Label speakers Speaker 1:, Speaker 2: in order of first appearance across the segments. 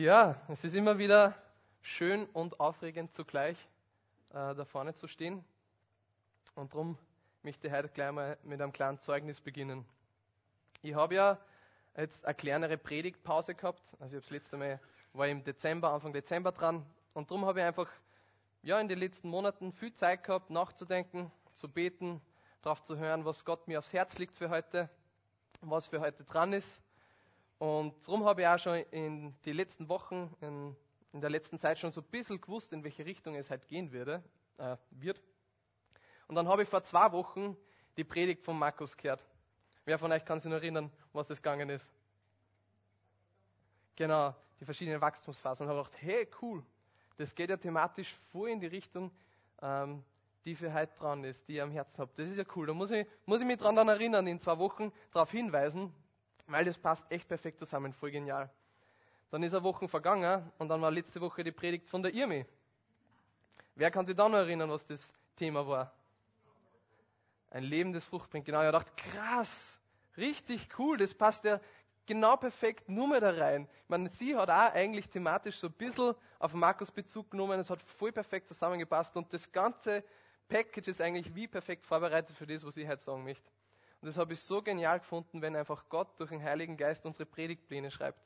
Speaker 1: Ja, es ist immer wieder schön und aufregend zugleich, äh, da vorne zu stehen. Und darum möchte ich heute gleich mal mit einem kleinen Zeugnis beginnen. Ich habe ja jetzt eine kleinere Predigtpause gehabt. Also ich habe das letzte Mal war im Dezember, Anfang Dezember dran. Und darum habe ich einfach ja, in den letzten Monaten viel Zeit gehabt, nachzudenken, zu beten, darauf zu hören, was Gott mir aufs Herz liegt für heute, was für heute dran ist. Und darum habe ich auch schon in den letzten Wochen, in, in, der letzten Zeit schon so ein bisschen gewusst, in welche Richtung es halt gehen würde, äh, wird. Und dann habe ich vor zwei Wochen die Predigt von Markus gehört. Wer von euch kann sich noch erinnern, was das gegangen ist? Genau, die verschiedenen Wachstumsphasen. Und habe gedacht, hey, cool, das geht ja thematisch voll in die Richtung, ähm, die für heute dran ist, die ich am Herzen habe. Das ist ja cool. Da muss ich, muss ich mich dran erinnern, in zwei Wochen darauf hinweisen, weil das passt echt perfekt zusammen, voll genial. Dann ist eine Woche vergangen und dann war letzte Woche die Predigt von der Irmi. Wer kann sich da noch erinnern, was das Thema war? Ein Leben, das Frucht bringt. Genau, ich dachte, krass, richtig cool, das passt ja genau perfekt nur mehr da rein. Ich meine, sie hat auch eigentlich thematisch so ein bisschen auf Markus Bezug genommen, es hat voll perfekt zusammengepasst und das ganze Package ist eigentlich wie perfekt vorbereitet für das, was ich heute sagen möchte. Und das habe ich so genial gefunden, wenn einfach Gott durch den Heiligen Geist unsere Predigtpläne schreibt.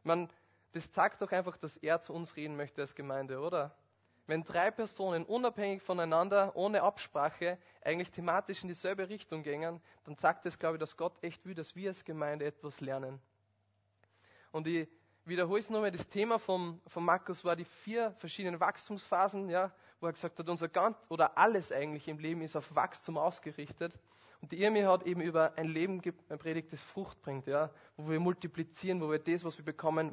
Speaker 1: Ich meine, das zeigt doch einfach, dass er zu uns reden möchte als Gemeinde, oder? Wenn drei Personen unabhängig voneinander, ohne Absprache, eigentlich thematisch in dieselbe Richtung gehen, dann sagt es, glaube ich, dass Gott echt will, dass wir als Gemeinde etwas lernen. Und ich wiederhole es nochmal, das Thema von, von Markus war die vier verschiedenen Wachstumsphasen, ja, wo er gesagt hat, unser ganz oder alles eigentlich im Leben ist auf Wachstum ausgerichtet. Und die Irmi hat eben über ein Leben gepredigt, das Frucht bringt, ja, wo wir multiplizieren, wo wir das, was wir bekommen,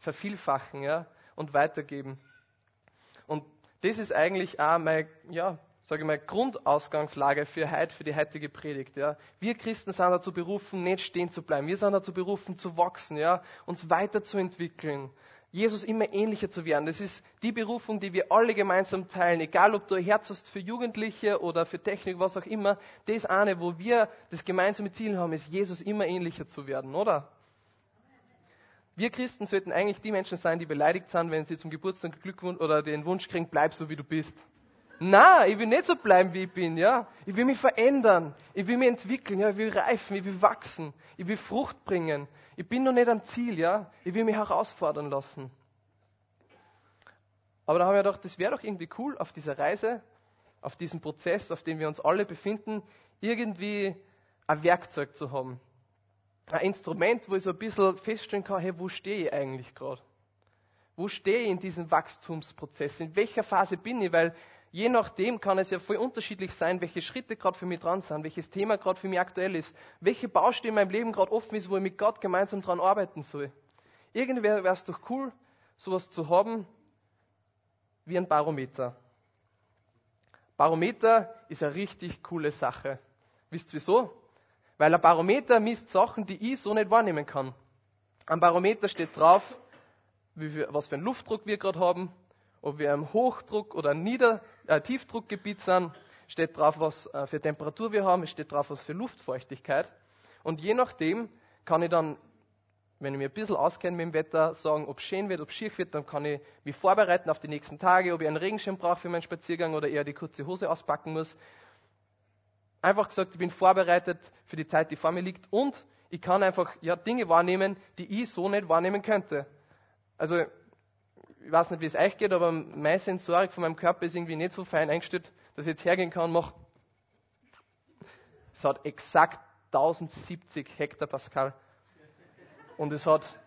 Speaker 1: vervielfachen ja, und weitergeben. Und das ist eigentlich auch meine, ja, sage ich mal, Grundausgangslage für heute, für die heutige Predigt. Ja. Wir Christen sind dazu berufen, nicht stehen zu bleiben. Wir sind dazu berufen, zu wachsen, ja, uns weiterzuentwickeln, Jesus immer ähnlicher zu werden. Das ist die Berufung, die wir alle gemeinsam teilen. Egal, ob du Herz hast für Jugendliche oder für Technik, was auch immer. Das eine, wo wir das gemeinsame Ziel haben, ist, Jesus immer ähnlicher zu werden, oder? Wir Christen sollten eigentlich die Menschen sein, die beleidigt sind, wenn sie zum Geburtstag Glückwunsch oder den Wunsch kriegen, bleib so wie du bist. Na, ich will nicht so bleiben, wie ich bin, ja. Ich will mich verändern. Ich will mich entwickeln, ja. Ich will reifen, ich will wachsen. Ich will Frucht bringen. Ich bin noch nicht am Ziel, ja. Ich will mich herausfordern lassen. Aber da haben wir gedacht, das wäre doch irgendwie cool, auf dieser Reise, auf diesem Prozess, auf dem wir uns alle befinden, irgendwie ein Werkzeug zu haben. Ein Instrument, wo ich so ein bisschen feststellen kann, hey, wo stehe ich eigentlich gerade? Wo stehe ich in diesem Wachstumsprozess? In welcher Phase bin ich? Weil je nachdem kann es ja voll unterschiedlich sein, welche Schritte gerade für mich dran sind, welches Thema gerade für mich aktuell ist, welche Baustelle in meinem Leben gerade offen ist, wo ich mit Gott gemeinsam dran arbeiten soll. Irgendwie wäre es doch cool, sowas zu haben wie ein Barometer. Barometer ist eine richtig coole Sache. Wisst ihr wieso? Weil ein Barometer misst Sachen, die ich so nicht wahrnehmen kann. Am Barometer steht drauf, viel, was für einen Luftdruck wir gerade haben, ob wir im Hochdruck- oder Nieder-, äh, Tiefdruckgebiet sind, steht drauf, was äh, für Temperatur wir haben, es steht drauf, was für Luftfeuchtigkeit. Und je nachdem kann ich dann, wenn ich mir ein bisschen auskenne mit dem Wetter, sagen, ob es schön wird, ob es schier wird, dann kann ich mich vorbereiten auf die nächsten Tage, ob ich einen Regenschirm brauche für meinen Spaziergang oder eher die kurze Hose auspacken muss. Einfach gesagt, ich bin vorbereitet für die Zeit, die vor mir liegt und ich kann einfach ja, Dinge wahrnehmen, die ich so nicht wahrnehmen könnte. Also ich weiß nicht, wie es euch geht, aber meine Sensorik von meinem Körper ist irgendwie nicht so fein eingestellt, dass ich jetzt hergehen kann und mache. Es hat exakt 1070 Hektopascal. Und es hat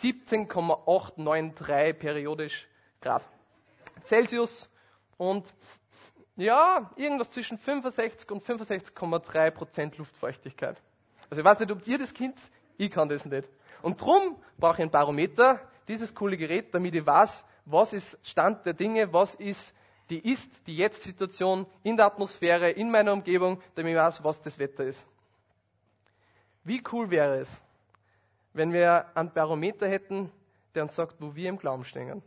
Speaker 1: 17,893 periodisch Grad Celsius und ja, irgendwas zwischen 65 und 65,3 Prozent Luftfeuchtigkeit. Also ich weiß nicht, ob ihr das Kind, ich kann das nicht. Und drum brauche ich ein Barometer, dieses coole Gerät, damit ich weiß, was ist Stand der Dinge, was ist die Ist, die Jetzt-Situation in der Atmosphäre, in meiner Umgebung, damit ich weiß, was das Wetter ist. Wie cool wäre es, wenn wir einen Barometer hätten, der uns sagt, wo wir im Glauben stehen.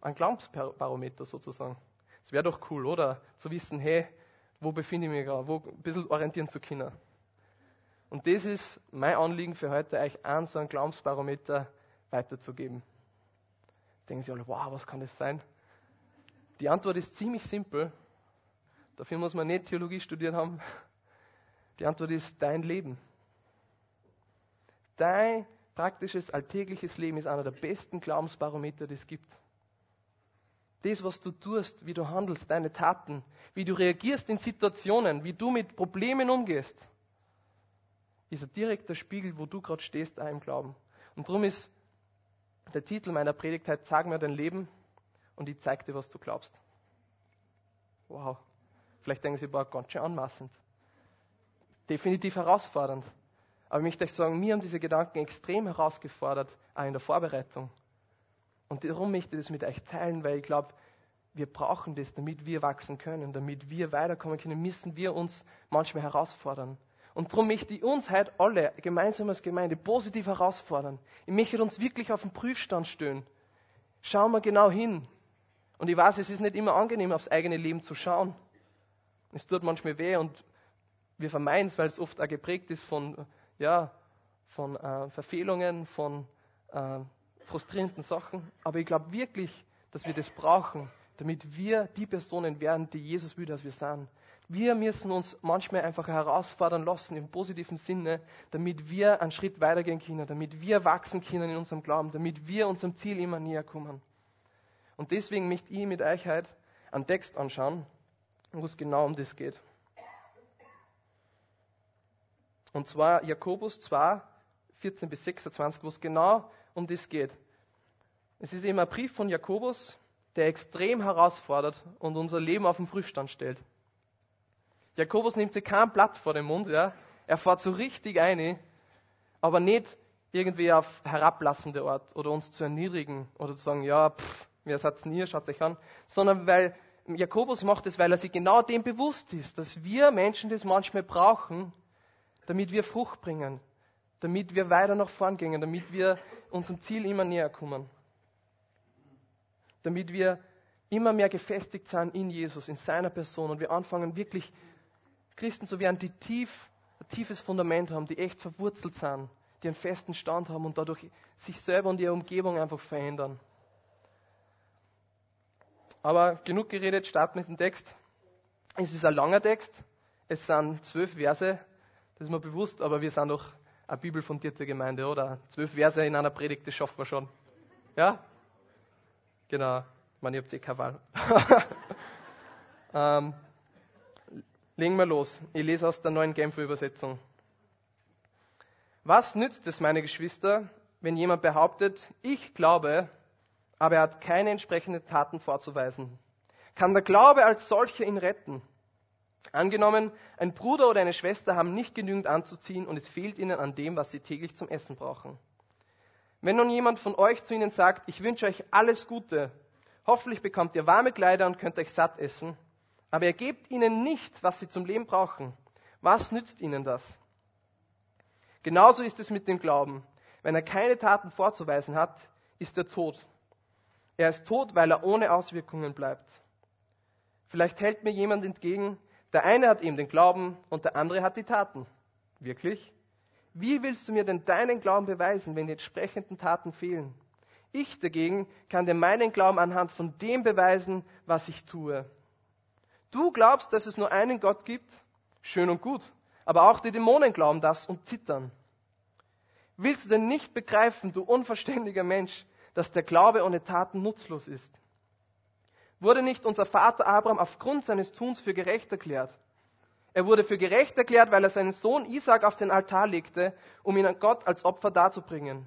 Speaker 1: Ein Glaubensbarometer sozusagen. Das wäre doch cool, oder? Zu wissen, hey, wo befinde ich mich gerade, wo ein bisschen orientieren zu können. Und das ist mein Anliegen für heute, euch an so einen Glaubensbarometer weiterzugeben. Denken Sie alle, wow, was kann das sein? Die Antwort ist ziemlich simpel. Dafür muss man nicht Theologie studiert haben. Die Antwort ist dein Leben. Dein praktisches, alltägliches Leben ist einer der besten Glaubensbarometer, die es gibt. Das, was du tust, wie du handelst, deine Taten, wie du reagierst in Situationen, wie du mit Problemen umgehst, ist ein direkter Spiegel, wo du gerade stehst, auch im Glauben. Und darum ist der Titel meiner Predigt heute, Sag mir dein Leben und ich zeig dir, was du glaubst. Wow. Vielleicht denken Sie, boah, ganz schön anmaßend. Definitiv herausfordernd. Aber ich möchte euch sagen, mir haben diese Gedanken extrem herausgefordert, auch in der Vorbereitung. Und darum möchte ich das mit euch teilen, weil ich glaube, wir brauchen das, damit wir wachsen können, damit wir weiterkommen können, müssen wir uns manchmal herausfordern. Und darum möchte ich uns heute alle gemeinsam als Gemeinde positiv herausfordern. Ich möchte uns wirklich auf den Prüfstand stellen. Schauen wir genau hin. Und ich weiß, es ist nicht immer angenehm, aufs eigene Leben zu schauen. Es tut manchmal weh und wir vermeiden es, weil es oft auch geprägt ist von ja, von äh, Verfehlungen, von äh, frustrierenden Sachen. Aber ich glaube wirklich, dass wir das brauchen, damit wir die Personen werden, die Jesus will, dass wir sind. Wir müssen uns manchmal einfach herausfordern lassen im positiven Sinne, damit wir einen Schritt weitergehen können, damit wir wachsen können in unserem Glauben, damit wir unserem Ziel immer näher kommen. Und deswegen möchte ich mit euch heute einen Text anschauen, wo es genau um das geht. Und zwar Jakobus 2, 14 bis 26, wo es genau um das geht. Es ist eben ein Brief von Jakobus, der extrem herausfordert und unser Leben auf den Prüfstand stellt. Jakobus nimmt sich kein Blatt vor den Mund, ja. Er fährt so richtig ein, aber nicht irgendwie auf herablassende Art oder uns zu erniedrigen oder zu sagen, ja, pff, wer seid nie, schaut euch an, sondern weil Jakobus macht es, weil er sich genau dem bewusst ist, dass wir Menschen das manchmal brauchen, damit wir Frucht bringen, damit wir weiter nach vorn gehen, damit wir unserem Ziel immer näher kommen, damit wir immer mehr gefestigt sind in Jesus, in seiner Person. Und wir anfangen wirklich Christen zu werden, die tief, ein tiefes Fundament haben, die echt verwurzelt sind, die einen festen Stand haben und dadurch sich selber und ihre Umgebung einfach verändern. Aber genug geredet, starten mit dem Text. Es ist ein langer Text. Es sind zwölf Verse. Das ist mir bewusst, aber wir sind doch eine bibelfundierte Gemeinde, oder? Zwölf Verse in einer Predigt, das schaffen wir schon. Ja? Genau. Ich meine, ihr habt eh keine Wahl. ähm, legen wir los. Ich lese aus der neuen Genfer Übersetzung. Was nützt es, meine Geschwister, wenn jemand behauptet, ich glaube, aber er hat keine entsprechenden Taten vorzuweisen? Kann der Glaube als solcher ihn retten? Angenommen, ein Bruder oder eine Schwester haben nicht genügend anzuziehen und es fehlt ihnen an dem, was sie täglich zum Essen brauchen. Wenn nun jemand von euch zu ihnen sagt, ich wünsche euch alles Gute, hoffentlich bekommt ihr warme Kleider und könnt euch satt essen, aber er gebt ihnen nicht, was sie zum Leben brauchen, was nützt ihnen das? Genauso ist es mit dem Glauben. Wenn er keine Taten vorzuweisen hat, ist er tot. Er ist tot, weil er ohne Auswirkungen bleibt. Vielleicht hält mir jemand entgegen, der eine hat eben den Glauben und der andere hat die Taten. Wirklich? Wie willst du mir denn deinen Glauben beweisen, wenn die entsprechenden Taten fehlen? Ich dagegen kann dir meinen Glauben anhand von dem beweisen, was ich tue. Du glaubst, dass es nur einen Gott gibt? Schön und gut. Aber auch die Dämonen glauben das und zittern. Willst du denn nicht begreifen, du unverständiger Mensch, dass der Glaube ohne Taten nutzlos ist? Wurde nicht unser Vater Abraham aufgrund seines Tuns für gerecht erklärt? Er wurde für gerecht erklärt, weil er seinen Sohn Isaac auf den Altar legte, um ihn an Gott als Opfer darzubringen.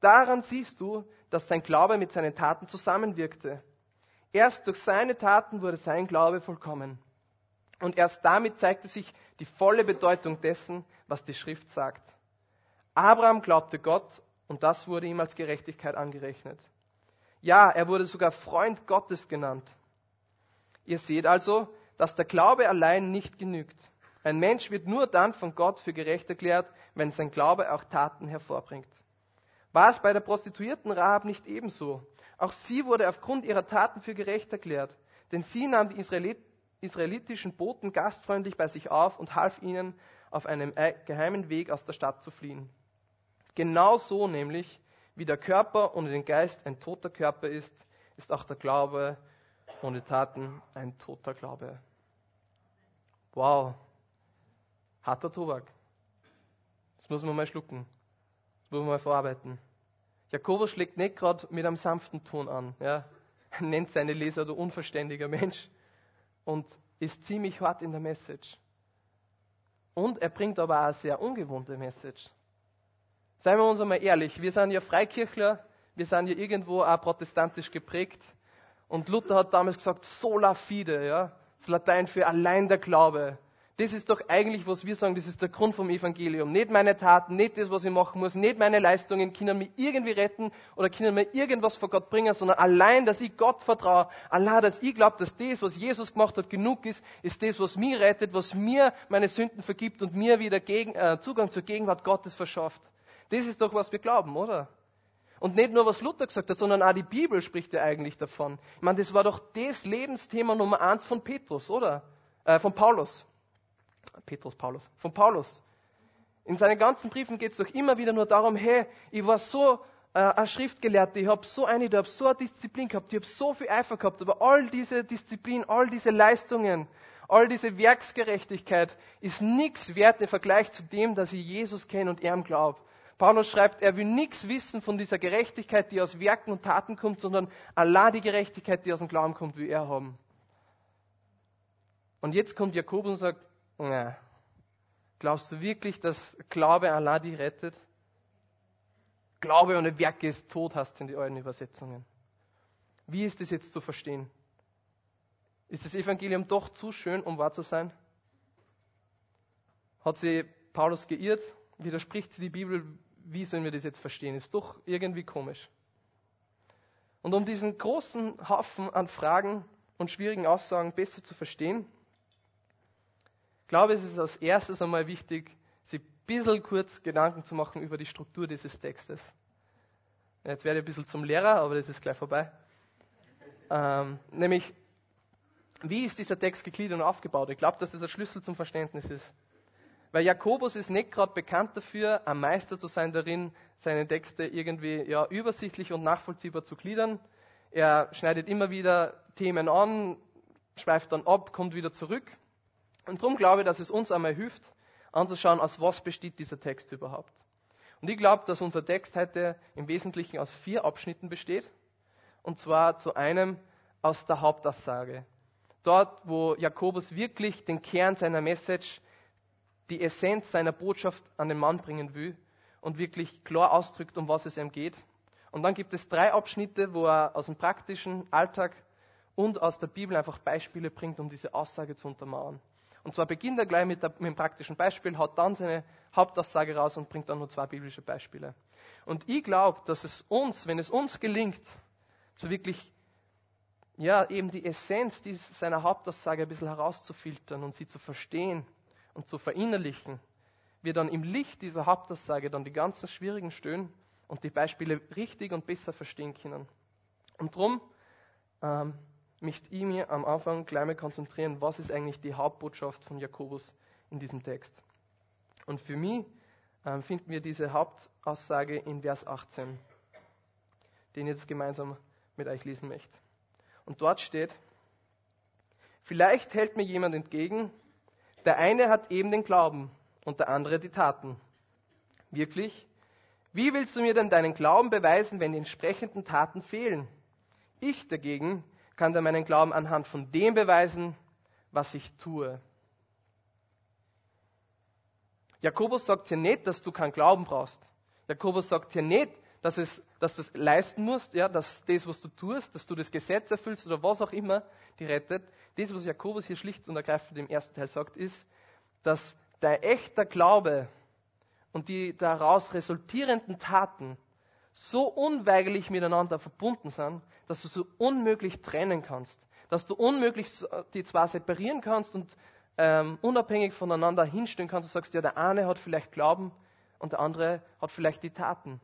Speaker 1: Daran siehst du, dass sein Glaube mit seinen Taten zusammenwirkte. Erst durch seine Taten wurde sein Glaube vollkommen. Und erst damit zeigte sich die volle Bedeutung dessen, was die Schrift sagt. Abraham glaubte Gott und das wurde ihm als Gerechtigkeit angerechnet. Ja, er wurde sogar Freund Gottes genannt. Ihr seht also, dass der Glaube allein nicht genügt. Ein Mensch wird nur dann von Gott für gerecht erklärt, wenn sein Glaube auch Taten hervorbringt. War es bei der Prostituierten Rahab nicht ebenso? Auch sie wurde aufgrund ihrer Taten für gerecht erklärt, denn sie nahm die Israelit israelitischen Boten gastfreundlich bei sich auf und half ihnen, auf einem geheimen Weg aus der Stadt zu fliehen. Genau so nämlich, wie der Körper ohne den Geist ein toter Körper ist, ist auch der Glaube ohne Taten ein toter Glaube. Wow, harter Tobak. Das muss man mal schlucken. Das muss man mal verarbeiten. Jakobus schlägt nicht gerade mit einem sanften Ton an. Ja. Er nennt seine Leser der unverständiger Mensch und ist ziemlich hart in der Message. Und er bringt aber auch eine sehr ungewohnte Message. Seien wir uns einmal ehrlich, wir sind ja Freikirchler, wir sind ja irgendwo auch protestantisch geprägt. Und Luther hat damals gesagt, sola fide, ja, das Latein für allein der Glaube. Das ist doch eigentlich, was wir sagen, das ist der Grund vom Evangelium. Nicht meine Taten, nicht das, was ich machen muss, nicht meine Leistungen können mich irgendwie retten oder können mir irgendwas vor Gott bringen, sondern allein, dass ich Gott vertraue, allein, dass ich glaube, dass das, was Jesus gemacht hat, genug ist, ist das, was mich rettet, was mir meine Sünden vergibt und mir wieder Gegen, äh, Zugang zur Gegenwart Gottes verschafft. Das ist doch, was wir glauben, oder? Und nicht nur, was Luther gesagt hat, sondern auch die Bibel spricht ja eigentlich davon. Ich meine, das war doch das Lebensthema Nummer eins von Petrus, oder? Äh, von Paulus. Petrus, Paulus, von Paulus. In seinen ganzen Briefen geht es doch immer wieder nur darum, hey, ich war so äh, ein Schriftgelehrter, ich habe so eine, ich habe so eine Disziplin gehabt, ich habe so viel Eifer gehabt, aber all diese Disziplin, all diese Leistungen, all diese Werksgerechtigkeit ist nichts wert im Vergleich zu dem, dass ich Jesus kenne und ihm glaube. Paulus schreibt, er will nichts wissen von dieser Gerechtigkeit, die aus Werken und Taten kommt, sondern allein die Gerechtigkeit, die aus dem Glauben kommt, wie er haben. Und jetzt kommt Jakobus und sagt, na, glaubst du wirklich, dass Glaube Allah dich rettet? Glaube ohne Werke ist tot, hast du in die alten Übersetzungen. Wie ist das jetzt zu verstehen? Ist das Evangelium doch zu schön, um wahr zu sein? Hat sie Paulus geirrt? Widerspricht sie die Bibel? Wie sollen wir das jetzt verstehen? Ist doch irgendwie komisch. Und um diesen großen Haufen an Fragen und schwierigen Aussagen besser zu verstehen, ich glaube, es ist als erstes einmal wichtig, sich ein bisschen kurz Gedanken zu machen über die Struktur dieses Textes. Jetzt werde ich ein bisschen zum Lehrer, aber das ist gleich vorbei. Ähm, nämlich, wie ist dieser Text gegliedert und aufgebaut? Ich glaube, dass das ein Schlüssel zum Verständnis ist. Weil Jakobus ist nicht gerade bekannt dafür, ein Meister zu sein darin, seine Texte irgendwie ja, übersichtlich und nachvollziehbar zu gliedern. Er schneidet immer wieder Themen an, schweift dann ab, kommt wieder zurück. Und darum glaube ich, dass es uns einmal hilft, anzuschauen, aus was besteht dieser Text überhaupt. Und ich glaube, dass unser Text heute im Wesentlichen aus vier Abschnitten besteht. Und zwar zu einem aus der Hauptaussage. Dort, wo Jakobus wirklich den Kern seiner Message, die Essenz seiner Botschaft an den Mann bringen will und wirklich klar ausdrückt, um was es ihm geht. Und dann gibt es drei Abschnitte, wo er aus dem praktischen Alltag und aus der Bibel einfach Beispiele bringt, um diese Aussage zu untermauern. Und zwar beginnt er gleich mit, der, mit dem praktischen Beispiel, haut dann seine Hauptaussage raus und bringt dann nur zwei biblische Beispiele. Und ich glaube, dass es uns, wenn es uns gelingt, so wirklich, ja, eben die Essenz seiner Hauptaussage ein bisschen herauszufiltern und sie zu verstehen und zu verinnerlichen, wir dann im Licht dieser Hauptaussage dann die ganzen schwierigen Stöhnen und die Beispiele richtig und besser verstehen können. Und darum ähm, möchte ich mir am Anfang gleich mal konzentrieren, was ist eigentlich die Hauptbotschaft von Jakobus in diesem Text. Und für mich äh, finden wir diese Hauptaussage in Vers 18, den ich jetzt gemeinsam mit euch lesen möchte. Und dort steht, vielleicht hält mir jemand entgegen, der eine hat eben den Glauben und der andere die Taten. Wirklich? Wie willst du mir denn deinen Glauben beweisen, wenn die entsprechenden Taten fehlen? Ich dagegen kann dir meinen Glauben anhand von dem beweisen, was ich tue. Jakobus sagt hier nicht, dass du keinen Glauben brauchst. Jakobus sagt hier nicht, dass, es, dass du das leisten musst, ja, dass das, was du tust, dass du das Gesetz erfüllst oder was auch immer, die rettet. Das, was Jakobus hier schlicht und ergreifend im ersten Teil sagt, ist, dass dein echter Glaube und die daraus resultierenden Taten so unweigerlich miteinander verbunden sind, dass du so unmöglich trennen kannst, dass du unmöglich die zwei separieren kannst und ähm, unabhängig voneinander hinstellen kannst und sagst, ja, der eine hat vielleicht Glauben und der andere hat vielleicht die Taten.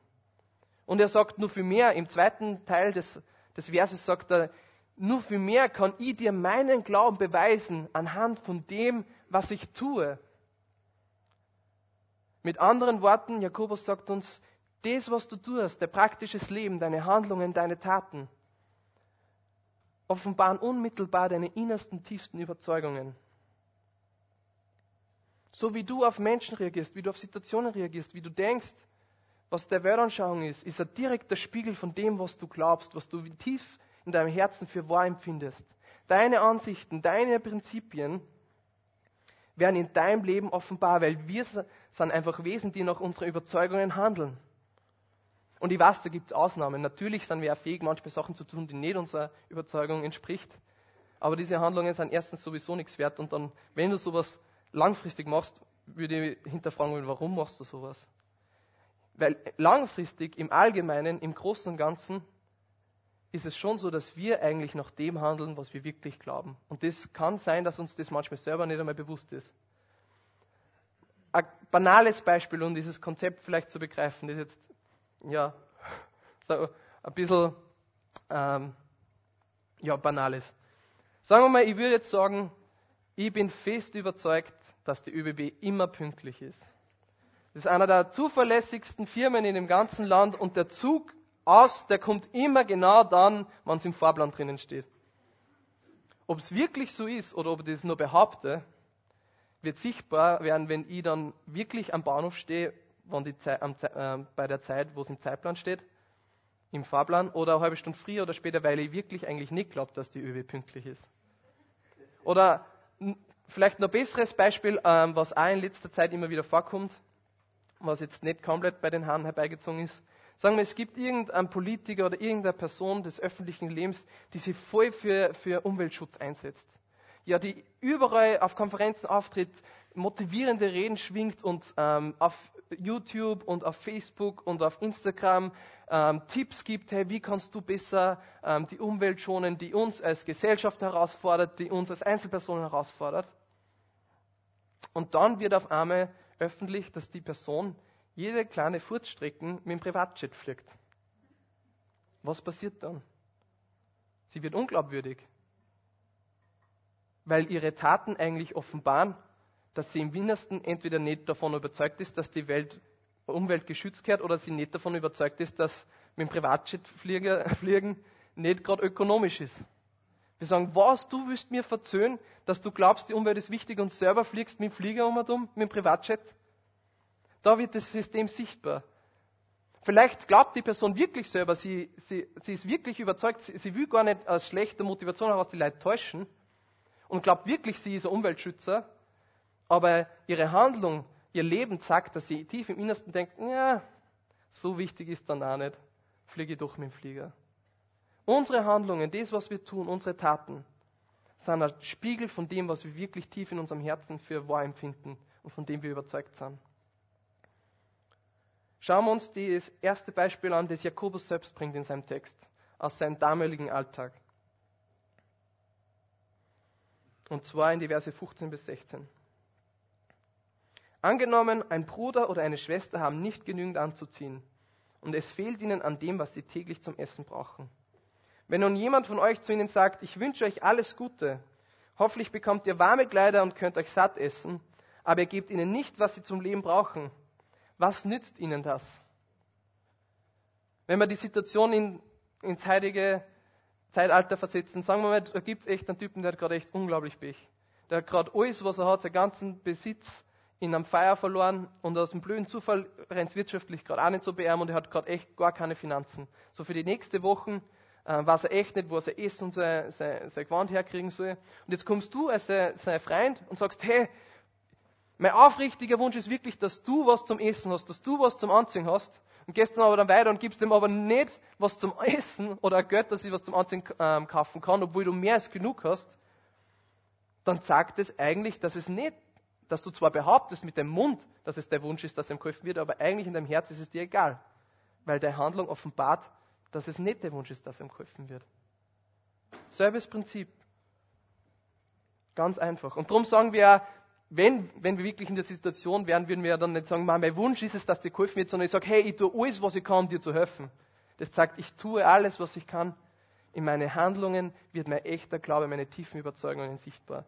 Speaker 1: Und er sagt nur für mehr, im zweiten Teil des, des Verses sagt er, nur für mehr kann ich dir meinen Glauben beweisen anhand von dem, was ich tue. Mit anderen Worten, Jakobus sagt uns, das, was du tust, dein praktisches Leben, deine Handlungen, deine Taten, offenbaren unmittelbar deine innersten, tiefsten Überzeugungen. So wie du auf Menschen reagierst, wie du auf Situationen reagierst, wie du denkst, was der Weltanschauung ist, ist ein direkter Spiegel von dem, was du glaubst, was du tief in deinem Herzen für wahr empfindest. Deine Ansichten, deine Prinzipien werden in deinem Leben offenbar, weil wir sind einfach Wesen, die nach unseren Überzeugungen handeln. Und ich weiß, da gibt es Ausnahmen. Natürlich sind wir auch fähig, manchmal Sachen zu tun, die nicht unserer Überzeugung entspricht. Aber diese Handlungen sind erstens sowieso nichts wert. Und dann, wenn du sowas langfristig machst, würde ich hinterfragen, warum machst du sowas? Weil langfristig, im Allgemeinen, im Großen und Ganzen, ist es schon so, dass wir eigentlich nach dem handeln, was wir wirklich glauben. Und das kann sein, dass uns das manchmal selber nicht einmal bewusst ist. Ein banales Beispiel, um dieses Konzept vielleicht zu begreifen, das jetzt ja, so ein bisschen ähm, ja, banales. Sagen wir mal, ich würde jetzt sagen, ich bin fest überzeugt, dass die ÖBB immer pünktlich ist. Das ist einer der zuverlässigsten Firmen in dem ganzen Land und der Zug aus, der kommt immer genau dann, wann es im Fahrplan drinnen steht. Ob es wirklich so ist oder ob ich das nur behaupte, wird sichtbar werden, wenn ich dann wirklich am Bahnhof stehe wann die Zeit, äh, bei der Zeit, wo es im Zeitplan steht, im Fahrplan, oder eine halbe Stunde früher oder später, weil ich wirklich eigentlich nicht glaube, dass die ÖW pünktlich ist. Oder vielleicht noch ein besseres Beispiel, ähm, was auch in letzter Zeit immer wieder vorkommt, was jetzt nicht komplett bei den Haaren herbeigezogen ist. Sagen wir, es gibt irgendeinen Politiker oder irgendeine Person des öffentlichen Lebens, die sich voll für, für Umweltschutz einsetzt. Ja, die überall auf Konferenzen auftritt, motivierende Reden schwingt und ähm, auf YouTube und auf Facebook und auf Instagram ähm, Tipps gibt, hey, wie kannst du besser ähm, die Umwelt schonen, die uns als Gesellschaft herausfordert, die uns als Einzelpersonen herausfordert. Und dann wird auf einmal öffentlich, dass die Person jede kleine Furzstrecken mit dem Privatjet fliegt. Was passiert dann? Sie wird unglaubwürdig, weil ihre Taten eigentlich offenbaren, dass sie im Innersten entweder nicht davon überzeugt ist, dass die Welt, Umwelt geschützt wird, oder sie nicht davon überzeugt ist, dass mit dem Privatjet fliegen nicht gerade ökonomisch ist. Wir sagen, was, du willst mir verzöhnen, dass du glaubst, die Umwelt ist wichtig und selber fliegst mit dem Flieger um und um, mit dem Privatjet? Da wird das System sichtbar. Vielleicht glaubt die Person wirklich selber, sie, sie, sie ist wirklich überzeugt, sie, sie will gar nicht aus schlechter Motivation heraus die Leute täuschen und glaubt wirklich, sie ist ein Umweltschützer aber ihre Handlung, ihr Leben zeigt, dass sie tief im Innersten denkt, ja, so wichtig ist dann auch nicht, fliege doch mit dem Flieger. Unsere Handlungen, das, was wir tun, unsere Taten, sind ein Spiegel von dem, was wir wirklich tief in unserem Herzen für wahr empfinden und von dem wir überzeugt sind. Schauen wir uns das erste Beispiel an, das Jakobus selbst bringt in seinem Text, aus seinem damaligen Alltag. Und zwar in die Verse 15 bis 16. Angenommen, ein Bruder oder eine Schwester haben nicht genügend anzuziehen und es fehlt ihnen an dem, was sie täglich zum Essen brauchen. Wenn nun jemand von euch zu ihnen sagt, ich wünsche euch alles Gute, hoffentlich bekommt ihr warme Kleider und könnt euch satt essen, aber ihr gebt ihnen nicht, was sie zum Leben brauchen, was nützt ihnen das? Wenn wir die Situation in, ins heilige Zeitalter versetzen, sagen wir mal, da gibt es echt einen Typen, der hat gerade echt unglaublich Pech. Der hat gerade alles, was er hat, seinen ganzen Besitz in einem Feuer verloren und aus dem blöden Zufall rennt es wirtschaftlich gerade auch nicht so bei und er hat gerade echt gar keine Finanzen. So für die nächste Wochen äh, weiß er echt nicht, wo er sein Essen und sein, sein, sein Gewand herkriegen soll. Und jetzt kommst du als sein, sein Freund und sagst, hey, mein aufrichtiger Wunsch ist wirklich, dass du was zum Essen hast, dass du was zum Anziehen hast. Und gehst dann aber dann weiter und gibst ihm aber nicht was zum Essen oder ein Geld, dass ich was zum Anziehen ähm, kaufen kann, obwohl du mehr als genug hast. Dann sagt es eigentlich, dass es nicht dass du zwar behauptest mit dem Mund, dass es der Wunsch ist, dass ihm geholfen wird, aber eigentlich in deinem Herz ist es dir egal, weil deine Handlung offenbart, dass es nicht der Wunsch ist, dass ihm geholfen wird. Selbes Prinzip. Ganz einfach. Und darum sagen wir, wenn, wenn wir wirklich in der Situation wären, würden wir dann nicht sagen, mein Wunsch ist es, dass dir geholfen wird, sondern ich sage, hey, ich tue alles, was ich kann, um dir zu helfen. Das zeigt, ich tue alles, was ich kann. In meine Handlungen wird mein echter Glaube, meine tiefen Überzeugungen sichtbar.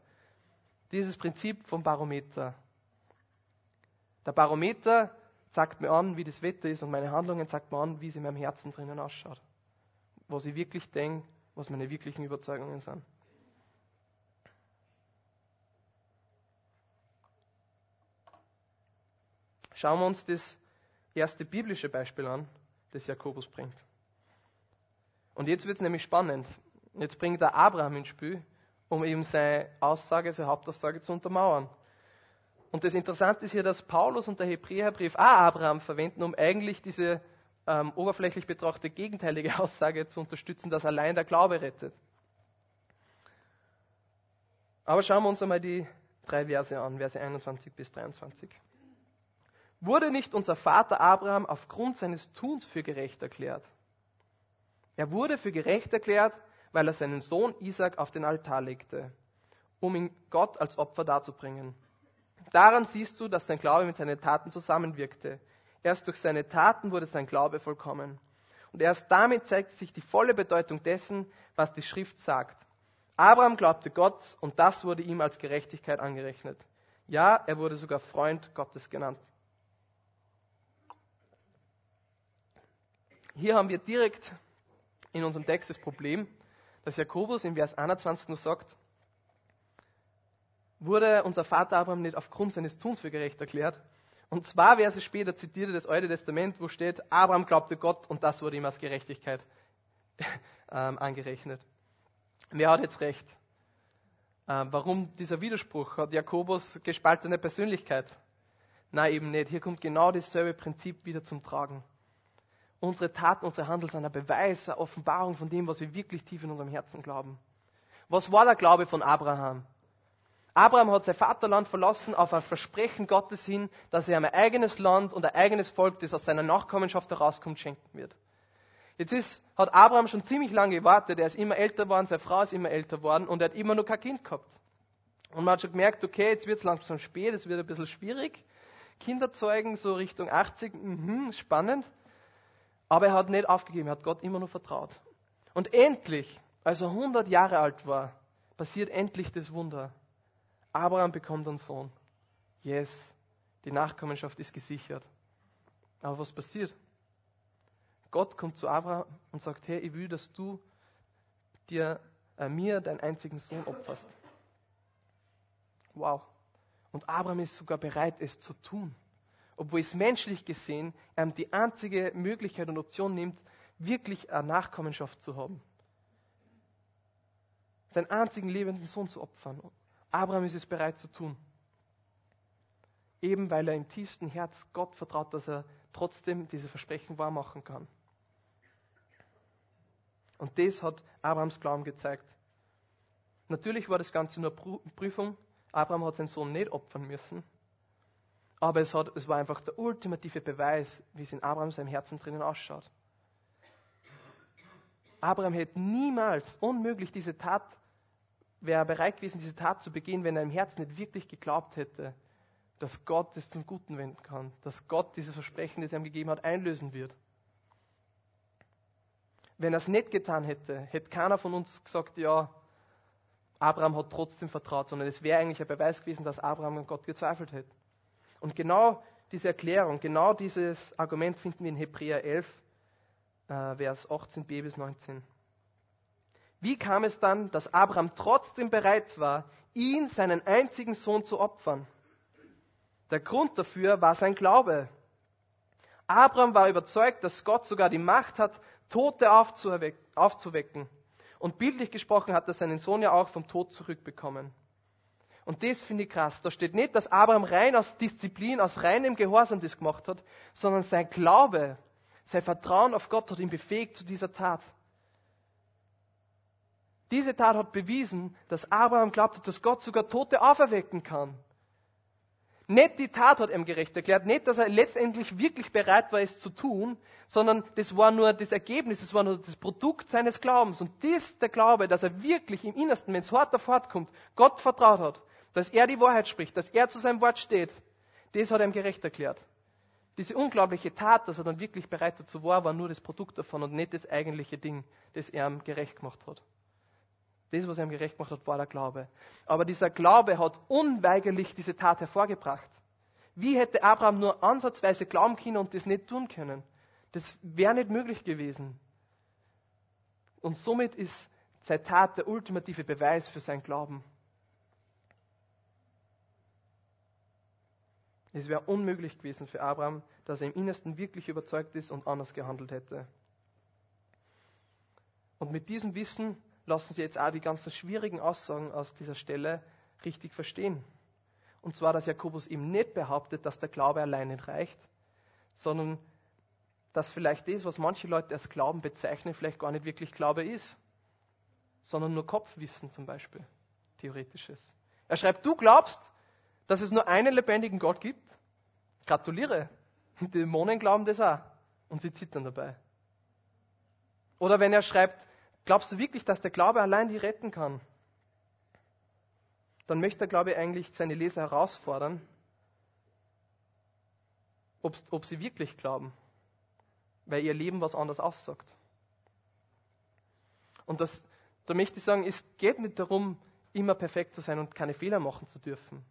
Speaker 1: Dieses Prinzip vom Barometer. Der Barometer zeigt mir an, wie das Wetter ist und meine Handlungen zeigt mir an, wie es in meinem Herzen drinnen ausschaut. Was ich wirklich denke, was meine wirklichen Überzeugungen sind. Schauen wir uns das erste biblische Beispiel an, das Jakobus bringt. Und jetzt wird es nämlich spannend. Jetzt bringt er Abraham ins Spiel, um eben seine Aussage, seine Hauptaussage zu untermauern. Und das Interessante ist hier, dass Paulus und der Hebräerbrief auch Abraham verwenden, um eigentlich diese ähm, oberflächlich betrachtete gegenteilige Aussage zu unterstützen, dass allein der Glaube rettet. Aber schauen wir uns einmal die drei Verse an, Verse 21 bis 23. Wurde nicht unser Vater Abraham aufgrund seines Tuns für gerecht erklärt? Er wurde für gerecht erklärt, weil er seinen Sohn Isaac auf den Altar legte, um ihn Gott als Opfer darzubringen. Daran siehst du, dass sein Glaube mit seinen Taten zusammenwirkte. Erst durch seine Taten wurde sein Glaube vollkommen. Und erst damit zeigt sich die volle Bedeutung dessen, was die Schrift sagt. Abraham glaubte Gott und das wurde ihm als Gerechtigkeit angerechnet. Ja, er wurde sogar Freund Gottes genannt. Hier haben wir direkt in unserem Text das Problem, dass Jakobus in Vers 21 nur sagt, wurde unser Vater Abraham nicht aufgrund seines Tuns für gerecht erklärt. Und zwei Verse später zitiert er das Alte Testament, wo steht, Abraham glaubte Gott und das wurde ihm als Gerechtigkeit ähm, angerechnet. Wer hat jetzt recht? Ähm, warum dieser Widerspruch? Hat Jakobus gespaltene Persönlichkeit? Nein, eben nicht. Hier kommt genau dasselbe Prinzip wieder zum Tragen. Unsere Taten, unsere Handel sind ein Beweis, eine Offenbarung von dem, was wir wirklich tief in unserem Herzen glauben. Was war der Glaube von Abraham? Abraham hat sein Vaterland verlassen auf ein Versprechen Gottes hin, dass er ihm ein eigenes Land und ein eigenes Volk, das aus seiner Nachkommenschaft herauskommt, schenken wird. Jetzt ist, hat Abraham schon ziemlich lange gewartet, er ist immer älter geworden, seine Frau ist immer älter geworden und er hat immer noch kein Kind gehabt. Und man hat schon gemerkt, okay, jetzt wird es langsam spät, es wird ein bisschen schwierig. Kinder zeugen, so Richtung 80, mh, spannend. Aber er hat nicht aufgegeben, er hat Gott immer nur vertraut. Und endlich, als er 100 Jahre alt war, passiert endlich das Wunder. Abraham bekommt einen Sohn. Yes, die Nachkommenschaft ist gesichert. Aber was passiert? Gott kommt zu Abraham und sagt, hey, ich will, dass du dir äh, mir deinen einzigen Sohn opferst. Wow. Und Abraham ist sogar bereit, es zu tun obwohl es menschlich gesehen ähm, die einzige Möglichkeit und Option nimmt, wirklich eine Nachkommenschaft zu haben. Seinen einzigen lebenden Sohn zu opfern. Abraham ist es bereit zu tun. Eben weil er im tiefsten Herz Gott vertraut, dass er trotzdem diese Versprechen wahrmachen kann. Und das hat Abrahams Glauben gezeigt. Natürlich war das Ganze nur Prüfung. Abraham hat seinen Sohn nicht opfern müssen. Aber es, hat, es war einfach der ultimative Beweis, wie es in Abraham seinem Herzen drinnen ausschaut. Abraham hätte niemals unmöglich diese Tat, wäre bereit gewesen, diese Tat zu begehen, wenn er im Herzen nicht wirklich geglaubt hätte, dass Gott es zum Guten wenden kann, dass Gott dieses Versprechen, das er ihm gegeben hat, einlösen wird. Wenn er es nicht getan hätte, hätte keiner von uns gesagt, ja, Abraham hat trotzdem vertraut, sondern es wäre eigentlich ein Beweis gewesen, dass Abraham an Gott gezweifelt hätte. Und genau diese Erklärung, genau dieses Argument finden wir in Hebräer 11, äh, Vers 18b bis 19. Wie kam es dann, dass Abraham trotzdem bereit war, ihn, seinen einzigen Sohn, zu opfern? Der Grund dafür war sein Glaube. Abraham war überzeugt, dass Gott sogar die Macht hat, Tote aufzuwecken. Und bildlich gesprochen hat er seinen Sohn ja auch vom Tod zurückbekommen. Und das finde ich krass. Da steht nicht, dass Abraham rein aus Disziplin, aus reinem Gehorsam das gemacht hat, sondern sein Glaube, sein Vertrauen auf Gott hat ihn befähigt zu dieser Tat. Diese Tat hat bewiesen, dass Abraham glaubte, dass Gott sogar Tote auferwecken kann. Nicht die Tat hat ihm gerecht erklärt, nicht, dass er letztendlich wirklich bereit war, es zu tun, sondern das war nur das Ergebnis, das war nur das Produkt seines Glaubens. Und das der Glaube, dass er wirklich im Innersten, wenn es hart auf hart kommt, Gott vertraut hat dass er die Wahrheit spricht, dass er zu seinem Wort steht, das hat er ihm gerecht erklärt. Diese unglaubliche Tat, dass er dann wirklich bereit dazu war, war nur das Produkt davon und nicht das eigentliche Ding, das er ihm gerecht gemacht hat. Das, was er ihm gerecht gemacht hat, war der Glaube. Aber dieser Glaube hat unweigerlich diese Tat hervorgebracht. Wie hätte Abraham nur ansatzweise glauben können und das nicht tun können? Das wäre nicht möglich gewesen. Und somit ist sein Tat der ultimative Beweis für sein Glauben. Es wäre unmöglich gewesen für Abraham, dass er im Innersten wirklich überzeugt ist und anders gehandelt hätte. Und mit diesem Wissen lassen Sie jetzt auch die ganzen schwierigen Aussagen aus dieser Stelle richtig verstehen. Und zwar, dass Jakobus eben nicht behauptet, dass der Glaube allein nicht reicht, sondern dass vielleicht das, was manche Leute als Glauben bezeichnen, vielleicht gar nicht wirklich Glaube ist, sondern nur Kopfwissen zum Beispiel, theoretisches. Er schreibt, du glaubst, dass es nur einen lebendigen Gott gibt? Gratuliere. Die Dämonen glauben das auch und sie zittern dabei. Oder wenn er schreibt, glaubst du wirklich, dass der Glaube allein die retten kann? Dann möchte der Glaube eigentlich seine Leser herausfordern, ob, ob sie wirklich glauben weil ihr Leben was anderes aussagt. Und das, da möchte ich sagen, es geht nicht darum, immer perfekt zu sein und keine Fehler machen zu dürfen.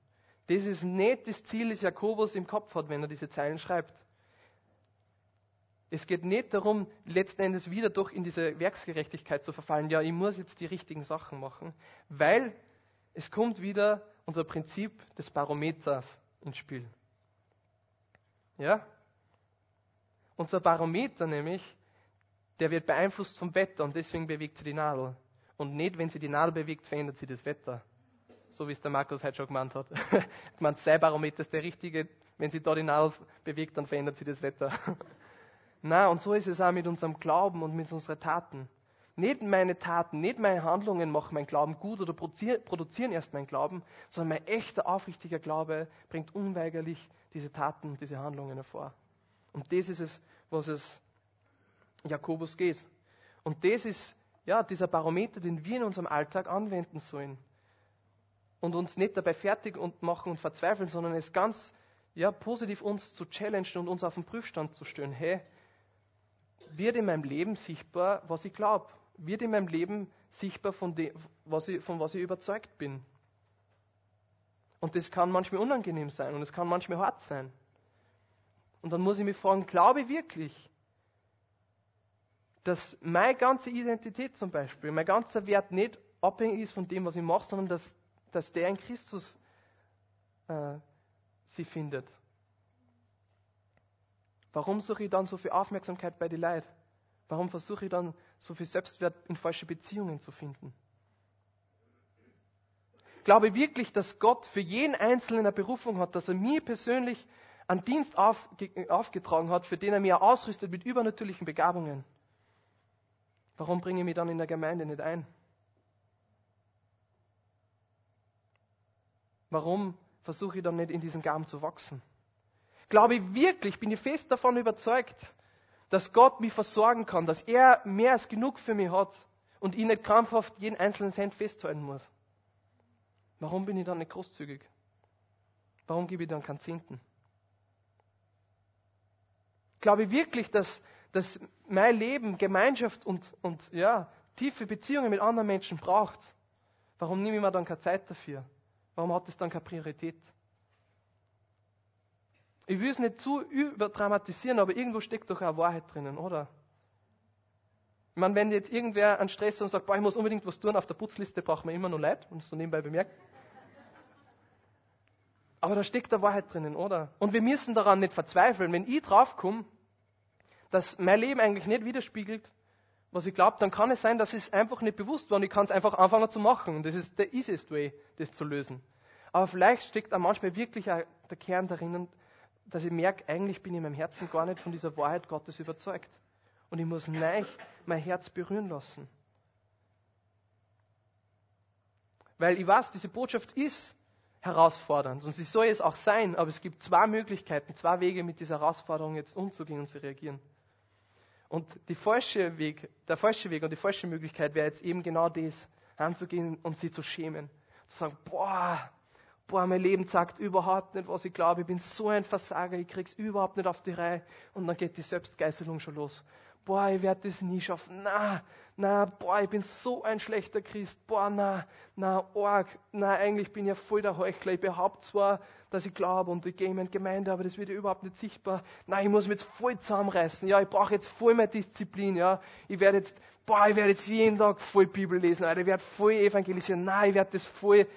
Speaker 1: Das ist nicht das Ziel, das Jakobus im Kopf hat, wenn er diese Zeilen schreibt. Es geht nicht darum, letzten Endes wieder durch in diese Werksgerechtigkeit zu verfallen. Ja, ich muss jetzt die richtigen Sachen machen, weil es kommt wieder unser Prinzip des Barometers ins Spiel. Ja? Unser Barometer nämlich, der wird beeinflusst vom Wetter und deswegen bewegt sie die Nadel. Und nicht, wenn sie die Nadel bewegt, verändert sie das Wetter. So wie es der Markus heute schon gemeint hat. ich meine, sein Barometer ist der richtige. Wenn sie da die Nadel bewegt, dann verändert sie das Wetter. Na, und so ist es auch mit unserem Glauben und mit unseren Taten. Nicht meine Taten, nicht meine Handlungen machen mein Glauben gut oder produzieren erst mein Glauben, sondern mein echter, aufrichtiger Glaube bringt unweigerlich diese Taten und diese Handlungen hervor. Und das ist es, was es Jakobus geht. Und das ist ja dieser Barometer, den wir in unserem Alltag anwenden sollen. Und uns nicht dabei fertig und machen und verzweifeln, sondern es ganz ja, positiv uns zu challengen und uns auf den Prüfstand zu stellen. Hey, wird in meinem Leben sichtbar, was ich glaube? Wird in meinem Leben sichtbar, von, dem, was ich, von was ich überzeugt bin? Und das kann manchmal unangenehm sein und es kann manchmal hart sein. Und dann muss ich mich fragen, glaube ich wirklich, dass meine ganze Identität zum Beispiel, mein ganzer Wert nicht abhängig ist von dem, was ich mache, sondern dass, dass der in Christus äh, sie findet. Warum suche ich dann so viel Aufmerksamkeit bei den Leuten? Warum versuche ich dann so viel Selbstwert in falsche Beziehungen zu finden? Glaube ich wirklich, dass Gott für jeden Einzelnen eine Berufung hat, dass er mir persönlich einen Dienst auf, aufgetragen hat, für den er mir ausrüstet mit übernatürlichen Begabungen, warum bringe ich mich dann in der Gemeinde nicht ein? Warum versuche ich dann nicht in diesen Gaben zu wachsen? Glaube ich wirklich, bin ich fest davon überzeugt, dass Gott mich versorgen kann, dass er mehr als genug für mich hat und ich nicht krampfhaft jeden einzelnen Cent festhalten muss. Warum bin ich dann nicht großzügig? Warum gebe ich dann keinen Zehnten? glaube ich wirklich, dass, dass mein Leben Gemeinschaft und, und ja, tiefe Beziehungen mit anderen Menschen braucht. Warum nehme ich mir dann keine Zeit dafür? Warum hat es dann keine Priorität? Ich will es nicht zu überdramatisieren, aber irgendwo steckt doch eine Wahrheit drinnen, oder? Ich meine, wenn jetzt irgendwer einen Stress und sagt, boah, ich muss unbedingt was tun, auf der Putzliste braucht man immer nur Leid, und so nebenbei bemerkt. Aber da steckt da Wahrheit drinnen, oder? Und wir müssen daran nicht verzweifeln. Wenn ich draufkomme, dass mein Leben eigentlich nicht widerspiegelt, was ich glaube, dann kann es sein, dass es einfach nicht bewusst war und ich kann es einfach anfangen zu machen. Und das ist der easiest way, das zu lösen. Aber vielleicht steckt da manchmal wirklich der Kern darin, dass ich merke, eigentlich bin ich in meinem Herzen gar nicht von dieser Wahrheit Gottes überzeugt. Und ich muss neich mein Herz berühren lassen. Weil ich weiß, diese Botschaft ist herausfordernd. Und sie soll es auch sein, aber es gibt zwei Möglichkeiten, zwei Wege, mit dieser Herausforderung jetzt umzugehen und zu reagieren. Und falsche Weg, der falsche Weg und die falsche Möglichkeit wäre jetzt eben genau das, anzugehen und sie zu schämen. Zu sagen, boah, boah, mein Leben sagt überhaupt nicht, was ich glaube, ich bin so ein Versager, ich krieg's überhaupt nicht auf die Reihe. Und dann geht die Selbstgeißelung schon los boah, ich werde das nie schaffen. Na, na, boah, ich bin so ein schlechter Christ. Boah, na, na, arg. Na, eigentlich bin ich ja voll der Heuchler. Ich behaupte zwar, dass ich glaube und ich gehe in meine Gemeinde, aber das wird ja überhaupt nicht sichtbar. Nein, ich muss mich jetzt voll zusammenreißen. Ja, ich brauche jetzt voll mehr Disziplin. Ja, ich werde jetzt, boah, ich werde jetzt jeden Tag voll Bibel lesen. Alter, ich werde voll evangelisieren. Nein, ich werde das voll.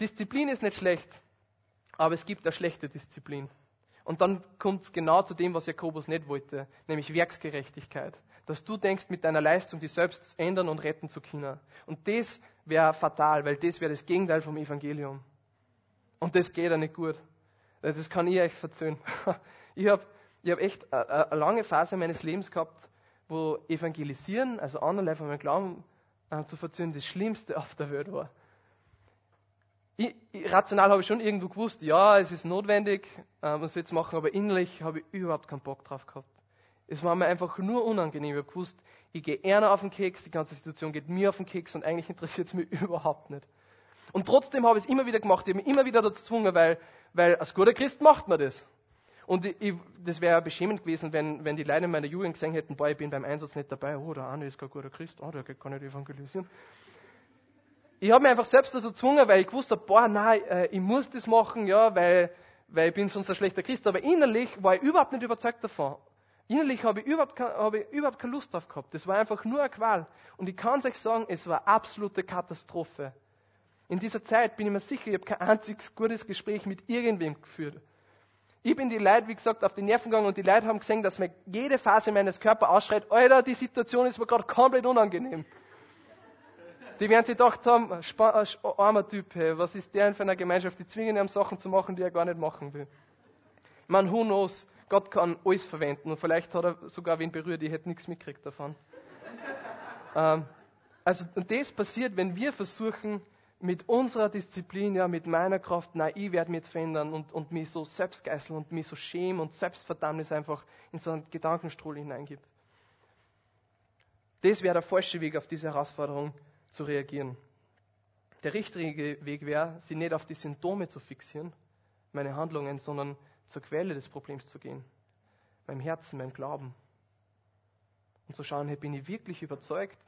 Speaker 1: Disziplin ist nicht schlecht, aber es gibt eine schlechte Disziplin. Und dann kommt es genau zu dem, was Jakobus nicht wollte, nämlich Werksgerechtigkeit. Dass du denkst, mit deiner Leistung die selbst ändern und retten zu können. Und das wäre fatal, weil das wäre das Gegenteil vom Evangelium. Und das geht ja nicht gut. Das kann ich euch verzöhnen. Ich habe ich hab echt eine, lange Phase meines Lebens gehabt, wo Evangelisieren, also andere von meinem Glauben äh, zu verzöhnen, das Schlimmste auf der Welt war. Ich, ich, rational habe ich schon irgendwo gewusst, ja, es ist notwendig, äh, man soll es machen, aber innerlich habe ich überhaupt keinen Bock drauf gehabt. Es war mir einfach nur unangenehm. Ich habe gewusst, ich gehe eher auf den Keks, die ganze Situation geht mir auf den Keks und eigentlich interessiert es mich überhaupt nicht. Und trotzdem habe ich es immer wieder gemacht, ich habe mich immer wieder dazu gezwungen, weil, weil als guter Christ macht man das. Und ich, das wäre beschämend gewesen, wenn, wenn die Leute in meiner Jugend gesehen hätten, boah, ich bin beim Einsatz nicht dabei, oh, der eine ist kein guter Christ, oh, der kann nicht evangelisieren. Ich habe mich einfach selbst dazu gezwungen, weil ich gewusst habe, boah, nein, äh, ich muss das machen, ja, weil, weil ich bin sonst ein schlechter Christ. Aber innerlich war ich überhaupt nicht überzeugt davon. Innerlich habe ich, überhaupt, habe ich überhaupt keine Lust drauf gehabt. Das war einfach nur eine Qual. Und ich kann es euch sagen, es war absolute Katastrophe. In dieser Zeit bin ich mir sicher, ich habe kein einziges gutes Gespräch mit irgendwem geführt. Ich bin die Leute, wie gesagt, auf die Nerven gegangen und die Leute haben gesehen, dass mir jede Phase meines Körpers ausschreit, Alter, die Situation ist mir gerade komplett unangenehm. Die werden sich gedacht haben, armer Typ, hey, was ist der denn für eine Gemeinschaft, die zwingen ihm Sachen zu machen, die er gar nicht machen will. Man, who knows, Gott kann alles verwenden und vielleicht hat er sogar wen berührt, ich hätte nichts mitgekriegt davon. ähm, also, und das passiert, wenn wir versuchen, mit unserer Disziplin, ja, mit meiner Kraft, nein, ich werde mich jetzt verändern und, und mich so selbst geißeln und mich so schämen und Selbstverdammnis einfach in so einen Gedankenstrudel hineingibt. Das wäre der falsche Weg, auf diese Herausforderung zu reagieren. Der richtige Weg wäre, sie nicht auf die Symptome zu fixieren, meine Handlungen, sondern zur Quelle des Problems zu gehen. Meinem Herzen, meinem Glauben. Und zu schauen, hey, bin ich wirklich überzeugt,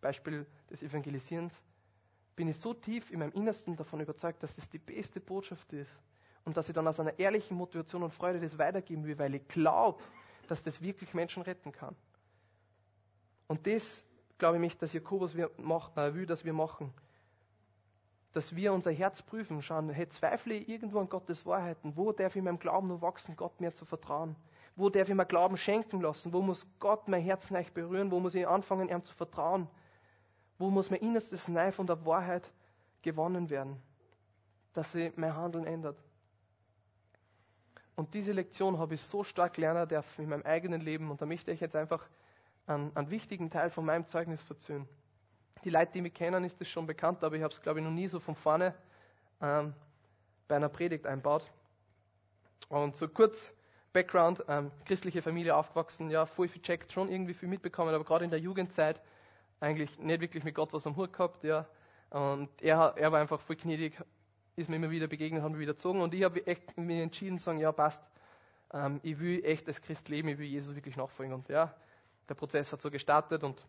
Speaker 1: Beispiel des Evangelisierens, bin ich so tief in meinem Innersten davon überzeugt, dass das die beste Botschaft ist und dass ich dann aus einer ehrlichen Motivation und Freude das weitergeben will, weil ich glaube, dass das wirklich Menschen retten kann. Und das glaube ich, dass Jakobus äh, will, dass wir machen. Dass wir unser Herz prüfen, schauen, hey, zweifle ich irgendwo an Gottes Wahrheiten? Wo darf ich in meinem Glauben nur wachsen, Gott mehr zu vertrauen? Wo darf ich mir Glauben schenken lassen? Wo muss Gott mein Herz nicht berühren? Wo muss ich anfangen, ihm zu vertrauen? Wo muss mein innerstes Nein von der Wahrheit gewonnen werden, dass sie mein Handeln ändert? Und diese Lektion habe ich so stark lernen dürfen in meinem eigenen Leben und da möchte ich jetzt einfach einen, einen wichtigen Teil von meinem Zeugnis verzögern. Die Leute, die mich kennen, ist das schon bekannt, aber ich habe es, glaube ich, noch nie so von vorne ähm, bei einer Predigt einbaut. Und so kurz Background, ähm, christliche Familie aufgewachsen, ja, voll viel checkt, schon irgendwie viel mitbekommen, aber gerade in der Jugendzeit eigentlich nicht wirklich mit Gott was am Hut gehabt, ja. Und er, er war einfach voll gnädig, ist mir immer wieder begegnet, hat mich wieder gezogen. Und ich habe echt mich entschieden zu sagen, ja passt, ähm, ich will echt als Christ leben, ich will Jesus wirklich nachfolgen. Und ja, der Prozess hat so gestartet und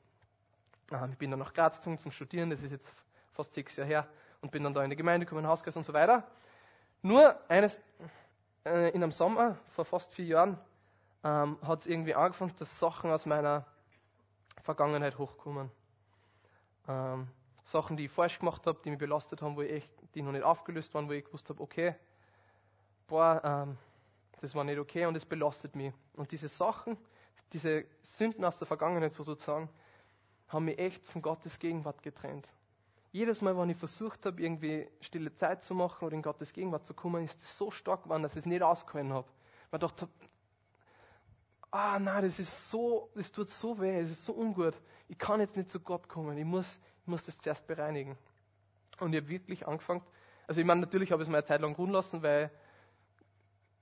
Speaker 1: äh, ich bin dann nach Graz gezogen zum Studieren, das ist jetzt fast sechs Jahre her. Und bin dann da in die Gemeinde gekommen, Hauskreis und so weiter. Nur eines, äh, in einem Sommer vor fast vier Jahren ähm, hat es irgendwie angefangen, dass Sachen aus meiner Vergangenheit hochkommen ähm, Sachen, die ich falsch gemacht habe, die mich belastet haben, wo ich die noch nicht aufgelöst waren, wo ich gewusst habe, okay, boah, ähm, das war nicht okay und es belastet mich. Und diese Sachen, diese Sünden aus der Vergangenheit so sozusagen, haben mich echt von Gottes Gegenwart getrennt. Jedes Mal, wenn ich versucht habe, irgendwie stille Zeit zu machen oder in Gottes Gegenwart zu kommen, ist es so stark geworden, dass ich es nicht ausgehalten habe. Man dachte, ah nein, das ist so, das tut so weh, es ist so ungut. Ich kann jetzt nicht zu Gott kommen, ich muss, ich muss das zuerst bereinigen. Und ich habe wirklich angefangen, also ich meine, natürlich habe ich es mir eine Zeit lang ruhen lassen, weil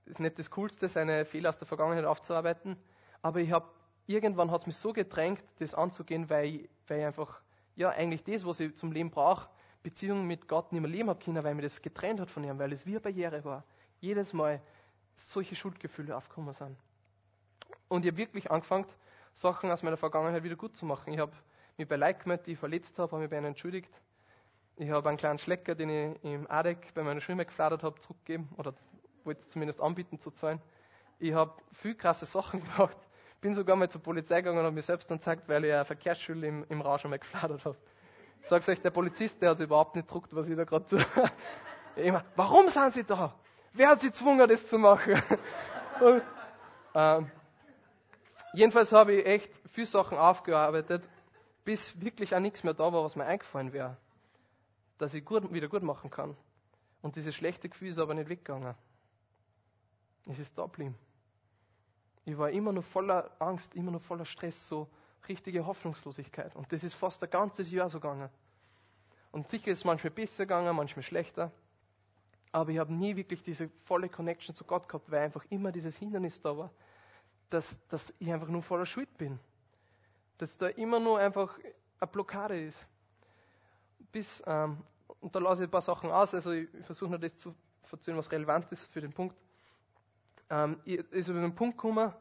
Speaker 1: es nicht das Coolste, seine Fehler aus der Vergangenheit aufzuarbeiten. Aber ich habe, irgendwann hat es mich so gedrängt, das anzugehen, weil ich, weil ich einfach, ja, eigentlich das, was ich zum Leben brauche, Beziehung mit Gott nicht mehr leben habe können, weil mir das getrennt hat von ihm, weil es wie eine Barriere war. Jedes Mal solche Schuldgefühle aufgekommen sind. Und ich habe wirklich angefangen, Sachen aus meiner Vergangenheit wieder gut zu machen. Ich habe mich bei gemeldet, die ich verletzt habe, habe mich bei ihnen entschuldigt. ich habe einen kleinen Schlecker, den ich im ADEC bei meiner Schule gefladert habe, zurückgegeben oder wollte es zumindest anbieten zu zahlen. Ich habe viel krasse Sachen gemacht. Bin sogar mal zur Polizei gegangen und habe mich selbst dann gezeigt, weil ich eine Verkehrsschule im, im Rausch einmal gefladert habe. Ich sag's euch, der Polizist, der hat überhaupt nicht gedruckt, was ich da gerade tue. Immer, warum sind Sie da? Wer hat Sie gezwungen, das zu machen? und, ähm, jedenfalls habe ich echt viele Sachen aufgearbeitet, bis wirklich auch nichts mehr da war, was mir eingefallen wäre dass ich gut, wieder gut machen kann. Und dieses schlechte Gefühl ist aber nicht weggegangen. Es ist da geblieben. Ich war immer noch voller Angst, immer noch voller Stress, so richtige Hoffnungslosigkeit. Und das ist fast ein ganzes Jahr so gegangen. Und sicher ist es manchmal besser gegangen, manchmal schlechter. Aber ich habe nie wirklich diese volle Connection zu Gott gehabt, weil einfach immer dieses Hindernis da war, dass, dass ich einfach nur voller Schuld bin. Dass da immer nur einfach eine Blockade ist bis, ähm, und da lasse ich ein paar Sachen aus, also ich, ich versuche nur das zu erzählen, was relevant ist für den Punkt. Ähm, ich ist über den Punkt gekommen,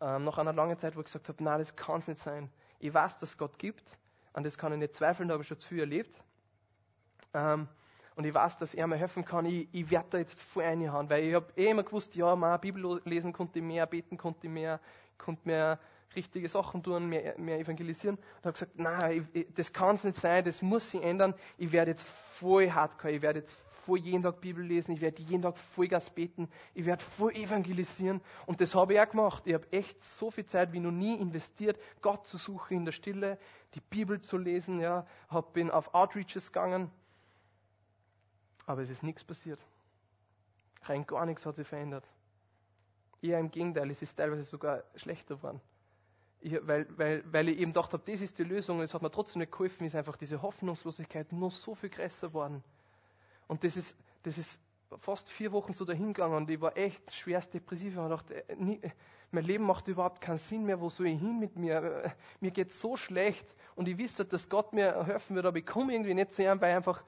Speaker 1: ähm, nach einer langen Zeit, wo ich gesagt habe, nein, das kann es nicht sein. Ich weiß, dass es Gott gibt, an das kann ich nicht zweifeln, da habe ich schon zu viel erlebt. Ähm, und ich weiß, dass er mir helfen kann. Ich, ich werde da jetzt voll reinhauen, weil ich habe eh immer gewusst, ja, mal Bibel lesen konnte ich mehr, beten konnte ich mehr, konnte mehr richtige Sachen tun, mehr, mehr evangelisieren. Und habe gesagt, nein, das kann es nicht sein, das muss sich ändern. Ich werde jetzt voll hardcore, ich werde jetzt voll jeden Tag Bibel lesen, ich werde jeden Tag Vollgas beten, ich werde voll evangelisieren. Und das habe ich auch gemacht. Ich habe echt so viel Zeit wie noch nie investiert, Gott zu suchen in der Stille, die Bibel zu lesen, ja, hab, bin auf Outreaches gegangen. Aber es ist nichts passiert. Rein gar nichts hat sich verändert. Eher im Gegenteil, es ist teilweise sogar schlechter geworden ich, weil, weil, weil ich eben gedacht habe, das ist die Lösung und es hat mir trotzdem nicht geholfen, ist einfach diese Hoffnungslosigkeit nur so viel größer geworden. Und das ist, das ist fast vier Wochen so dahingegangen und ich war echt schwerst depressiv und dachte, äh, nie, mein Leben macht überhaupt keinen Sinn mehr, wo soll ich hin mit mir? Äh, mir geht so schlecht und ich wisse, dass Gott mir helfen wird, aber ich komme irgendwie nicht zu ihm, weil einfach,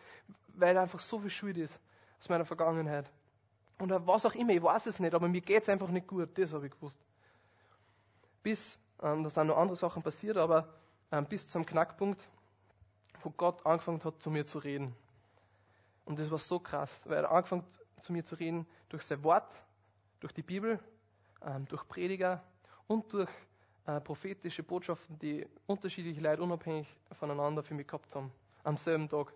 Speaker 1: weil einfach so viel Schuld ist aus meiner Vergangenheit. Oder was auch immer, ich weiß es nicht, aber mir geht es einfach nicht gut, das habe ich gewusst. Bis ähm, da sind noch andere Sachen passiert, aber ähm, bis zum Knackpunkt, wo Gott angefangen hat, zu mir zu reden. Und das war so krass, weil er angefangen zu mir zu reden durch sein Wort, durch die Bibel, ähm, durch Prediger und durch äh, prophetische Botschaften, die unterschiedliche Leute unabhängig voneinander für mich gehabt haben, am selben Tag.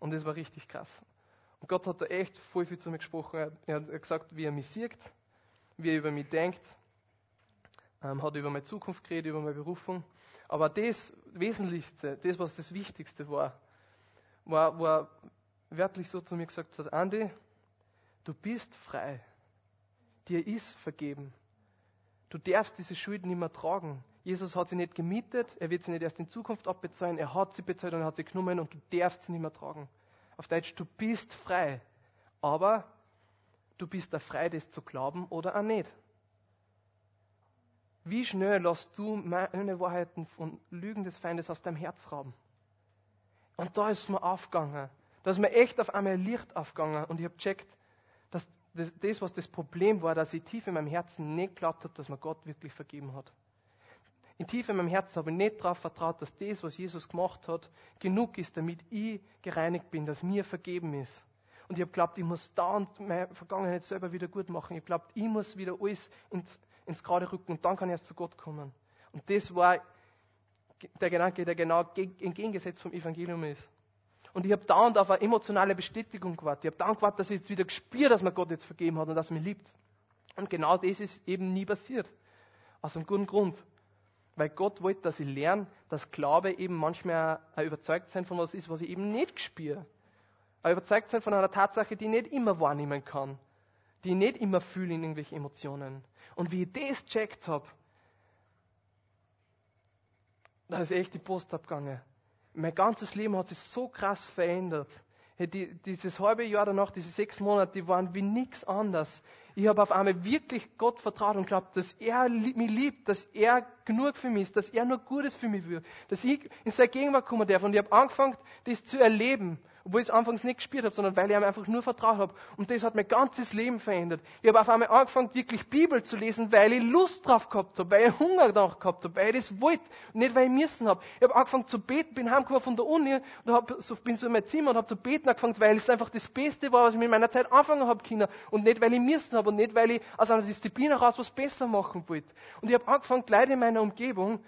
Speaker 1: Und das war richtig krass. Und Gott hat da echt voll viel zu mir gesprochen. Er hat gesagt, wie er mich sieht, wie er über mich denkt, ähm, hat über meine Zukunft geredet, über meine Berufung. Aber das Wesentlichste, das, was das Wichtigste war, war, war wörtlich so zu mir gesagt hat, Andi, du bist frei. Dir ist vergeben. Du darfst diese Schulden nicht mehr tragen. Jesus hat sie nicht gemietet, er wird sie nicht erst in Zukunft abbezahlen, er hat sie bezahlt und er hat sie genommen und du darfst sie nicht mehr tragen. Auf Deutsch, du bist frei. Aber du bist da frei, das zu glauben oder auch nicht. Wie schnell lässt du meine Wahrheiten von Lügen des Feindes aus deinem Herz rauben? Und da ist mir aufgegangen. Da ist mir echt auf einmal Licht aufgegangen und ich habe gecheckt, dass das, das, was das Problem war, dass ich tief in meinem Herzen nicht geglaubt habe, dass mir Gott wirklich vergeben hat. In tief in meinem Herzen habe ich nicht darauf vertraut, dass das, was Jesus gemacht hat, genug ist, damit ich gereinigt bin, dass mir vergeben ist. Und ich habe geglaubt, ich muss da und meine Vergangenheit selber wieder gut machen. Ich geglaubt, ich muss wieder alles ins ins gerade rücken und dann kann ich erst zu Gott kommen. Und das war der Gedanke, der genau entgegengesetzt vom Evangelium ist. Und ich habe dauernd auf eine emotionale Bestätigung gewartet. Ich habe dauernd gewartet, dass ich jetzt wieder gespürt, dass mir Gott jetzt vergeben hat und dass er mich liebt. Und genau das ist eben nie passiert. Aus einem guten Grund. Weil Gott wollte, dass ich lerne, dass Glaube eben manchmal ein Überzeugtsein von was ist, was ich eben nicht spüre. Ein Überzeugtsein von einer Tatsache, die ich nicht immer wahrnehmen kann. Die ich nicht immer fühle in irgendwelchen Emotionen. Und wie ich das gecheckt habe, da ist echt die Post abgegangen. Mein ganzes Leben hat sich so krass verändert. Die, dieses halbe Jahr danach, diese sechs Monate, die waren wie nichts anderes. Ich habe auf einmal wirklich Gott vertraut und glaubt, dass er mich liebt, dass er genug für mich ist, dass er nur Gutes für mich will, dass ich in seine Gegenwart kommen darf. Und ich habe angefangen, das zu erleben. Obwohl ich es anfangs nicht gespürt habe, sondern weil ich ihm einfach nur vertraut habe. Und das hat mein ganzes Leben verändert. Ich habe auf einmal angefangen, wirklich Bibel zu lesen, weil ich Lust drauf gehabt habe, weil ich Hunger danach gehabt habe, weil ich das wollte nicht, weil ich müssen habe. Ich habe angefangen zu beten, bin heimgekommen von der Uni und hab, so, bin so in mein Zimmer und habe zu beten angefangen, weil es einfach das Beste war, was ich mit meiner Zeit anfangen habe können. Und nicht, weil ich müssen habe und nicht, weil ich aus einer Disziplin heraus was besser machen wollte. Und ich habe angefangen, Leute in meiner Umgebung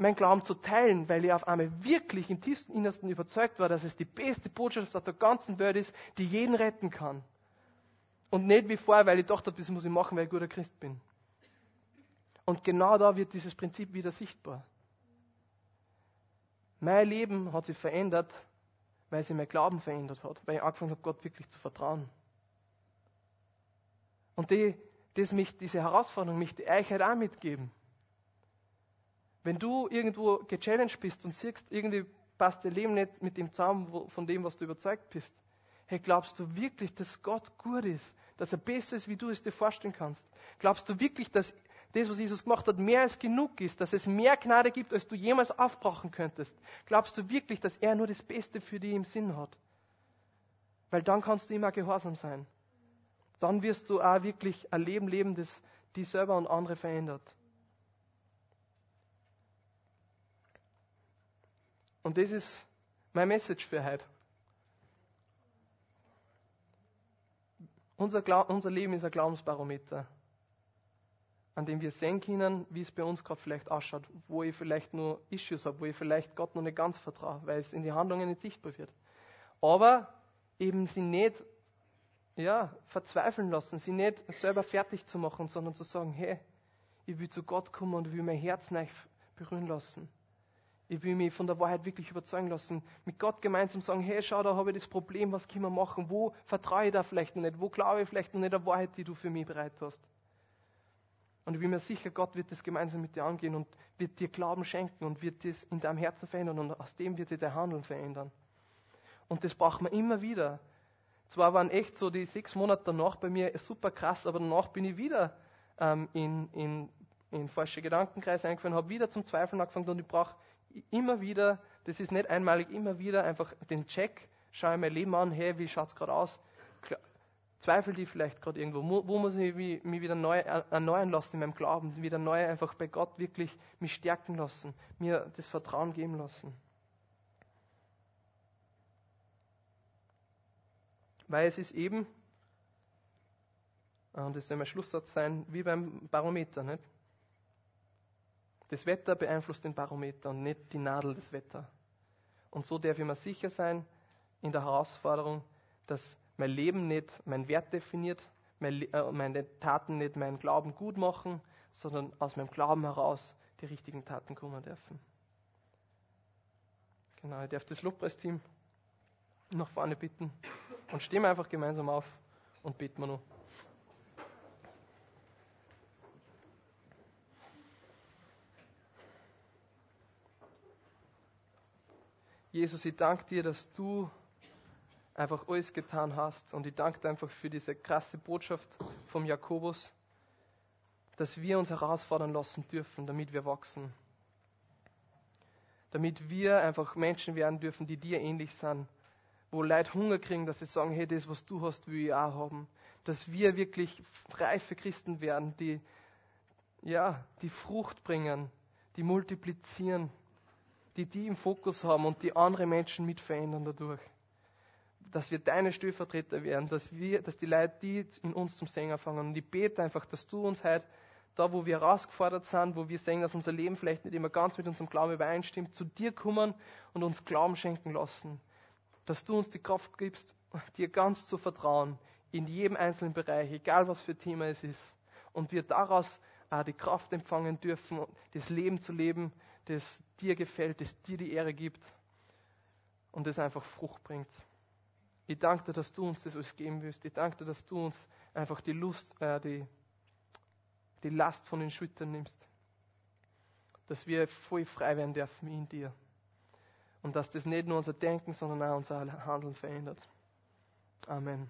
Speaker 1: mein Glauben zu teilen, weil ich auf einmal wirklich im tiefsten Innersten überzeugt war, dass es die beste Botschaft auf der ganzen Welt ist, die jeden retten kann. Und nicht wie vorher, weil ich dachte, das muss ich machen, weil ich guter Christ bin. Und genau da wird dieses Prinzip wieder sichtbar. Mein Leben hat sich verändert, weil sich mein Glauben verändert hat, weil ich angefangen habe, Gott wirklich zu vertrauen. Und die, das mich, diese Herausforderung möchte ich euch halt auch mitgeben. Wenn du irgendwo gechallenged bist und siehst, irgendwie passt dein Leben nicht mit dem zusammen, von dem, was du überzeugt bist, hey, glaubst du wirklich, dass Gott gut ist, dass er besser ist, wie du es dir vorstellen kannst? Glaubst du wirklich, dass das, was Jesus gemacht hat, mehr als genug ist, dass es mehr Gnade gibt, als du jemals aufbrauchen könntest? Glaubst du wirklich, dass er nur das Beste für dich im Sinn hat? Weil dann kannst du immer gehorsam sein. Dann wirst du auch wirklich ein Leben leben, das dich selber und andere verändert. Und das ist mein Message für heute. Unser, unser Leben ist ein Glaubensbarometer, an dem wir sehen können, wie es bei uns gerade vielleicht ausschaut, wo ich vielleicht nur Issues habe, wo ich vielleicht Gott noch nicht ganz vertraue, weil es in die Handlungen nicht sichtbar wird. Aber eben sie nicht ja, verzweifeln lassen, sie nicht selber fertig zu machen, sondern zu sagen, hey, ich will zu Gott kommen und will mein Herz neu berühren lassen. Ich will mich von der Wahrheit wirklich überzeugen lassen. Mit Gott gemeinsam sagen, hey, schau, da habe ich das Problem, was können wir machen? Wo vertraue ich da vielleicht noch nicht? Wo glaube ich vielleicht noch nicht der Wahrheit, die du für mich bereit hast? Und ich bin mir sicher, Gott wird das gemeinsam mit dir angehen und wird dir Glauben schenken und wird das in deinem Herzen verändern und aus dem wird sich dein Handeln verändern. Und das braucht man immer wieder. Zwar waren echt so die sechs Monate danach bei mir super krass, aber danach bin ich wieder ähm, in, in, in falsche Gedankenkreise eingefallen, habe wieder zum Zweifeln angefangen und ich brauche immer wieder, das ist nicht einmalig, immer wieder einfach den Check, schaue ich mein Leben an, hey, wie schaut es gerade aus? Zweifel die vielleicht gerade irgendwo? Wo muss ich mich wieder neu erneuern lassen in meinem Glauben? Wieder neu einfach bei Gott wirklich mich stärken lassen, mir das Vertrauen geben lassen. Weil es ist eben, und das soll mein Schlusssatz sein, wie beim Barometer. Nicht? Das Wetter beeinflusst den Barometer und nicht die Nadel des Wetter. Und so darf ich mir sicher sein in der Herausforderung, dass mein Leben nicht mein Wert definiert, äh, meine Taten nicht meinen Glauben gut machen, sondern aus meinem Glauben heraus die richtigen Taten kommen dürfen. Genau, ich darf das Lobpreisteam nach vorne bitten und stehen wir einfach gemeinsam auf und beten wir noch. Jesus, ich danke dir, dass du einfach alles getan hast. Und ich danke dir einfach für diese krasse Botschaft vom Jakobus, dass wir uns herausfordern lassen dürfen, damit wir wachsen. Damit wir einfach Menschen werden dürfen, die dir ähnlich sind. Wo Leute Hunger kriegen, dass sie sagen, hey, das, was du hast, will ich auch haben. Dass wir wirklich reife Christen werden, die, ja, die Frucht bringen, die multiplizieren die die im Fokus haben und die andere Menschen mit verändern dadurch. Dass wir deine Stellvertreter werden, dass, wir, dass die Leute, die in uns zum Sänger fangen. Und ich bete einfach, dass du uns heute, da wo wir herausgefordert sind, wo wir sehen, dass unser Leben vielleicht nicht immer ganz mit unserem Glauben übereinstimmt, zu dir kommen und uns Glauben schenken lassen. Dass du uns die Kraft gibst, dir ganz zu vertrauen, in jedem einzelnen Bereich, egal was für Thema es ist. Und wir daraus äh, die Kraft empfangen dürfen, das Leben zu leben, das dir gefällt, das dir die Ehre gibt und das einfach Frucht bringt. Ich danke dir, dass du uns das alles geben wirst. Ich danke dir, dass du uns einfach die Lust, äh, die, die Last von den Schultern nimmst. Dass wir voll frei werden dürfen in dir. Und dass das nicht nur unser Denken, sondern auch unser Handeln verändert. Amen.